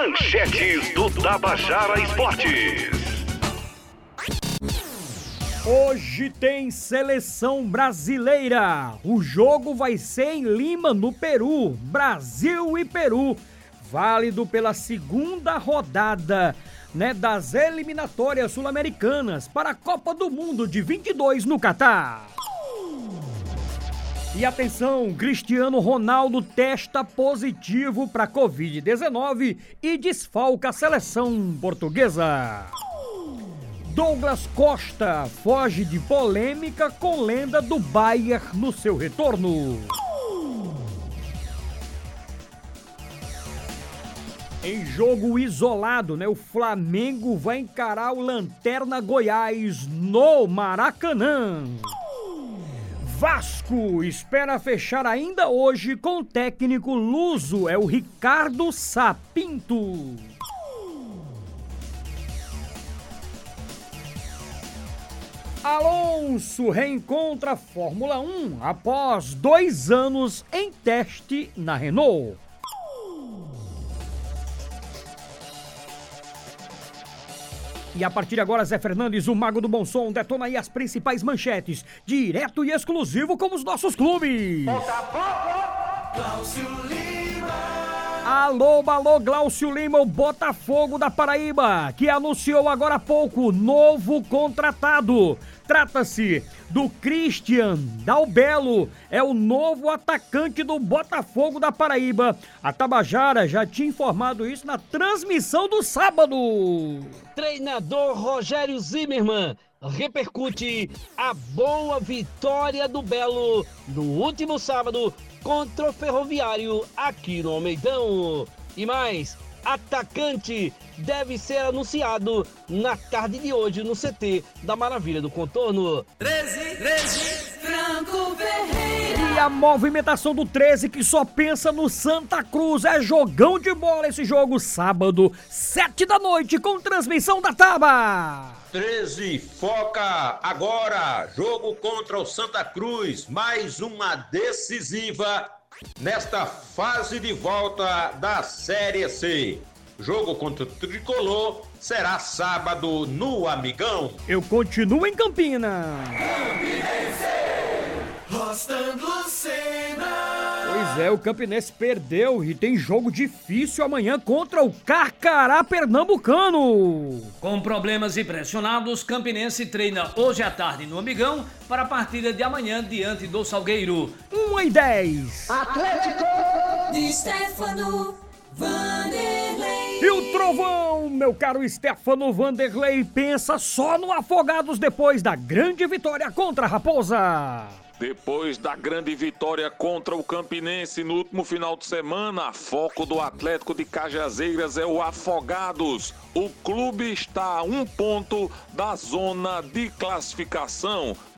Manchetes do Tabajara Esportes. Hoje tem seleção brasileira. O jogo vai ser em Lima, no Peru. Brasil e Peru. Válido pela segunda rodada né, das eliminatórias sul-americanas para a Copa do Mundo de 22 no Catar. E atenção, Cristiano Ronaldo testa positivo para Covid-19 e desfalca a seleção portuguesa. Douglas Costa foge de polêmica com lenda do Bayern no seu retorno. Em jogo isolado, né? O Flamengo vai encarar o Lanterna Goiás no Maracanã. Vasco espera fechar ainda hoje com o técnico luso, é o Ricardo Sapinto. Alonso reencontra a Fórmula 1 após dois anos em teste na Renault. E a partir de agora, Zé Fernandes, o mago do bom som, detona aí as principais manchetes, direto e exclusivo como os nossos clubes. Alô, alô, Glaucio Lima, o Botafogo da Paraíba, que anunciou agora há pouco novo contratado. Trata-se do Christian Dalbelo, é o novo atacante do Botafogo da Paraíba. A Tabajara já tinha informado isso na transmissão do sábado. Treinador Rogério Zimmermann repercute a boa vitória do Belo no último sábado contra o Ferroviário aqui no Almeidão. E mais, atacante deve ser anunciado na tarde de hoje no CT da Maravilha do Contorno. 13, 13, Franco Ferreira. E a movimentação do 13 que só pensa no Santa Cruz. É jogão de bola esse jogo, sábado, 7 da noite, com transmissão da Taba. 13, foca agora, jogo contra o Santa Cruz, mais uma decisiva nesta fase de volta da Série C. Jogo contra o Tricolor será sábado no Amigão. Eu continuo em Campina. Rostando Lucena. Pois é, o Campinense perdeu e tem jogo difícil amanhã contra o Carcará Pernambucano. Com problemas e pressionados, Campinense treina hoje à tarde no Amigão para a partida de amanhã diante do Salgueiro. 1 e 10. De Stefano Vanderlei. E o Trovão, meu caro Stefano Vanderlei, pensa só no Afogados depois da grande vitória contra a Raposa. Depois da grande vitória contra o Campinense no último final de semana, foco do Atlético de Cajazeiras é o Afogados. O clube está a um ponto da zona de classificação.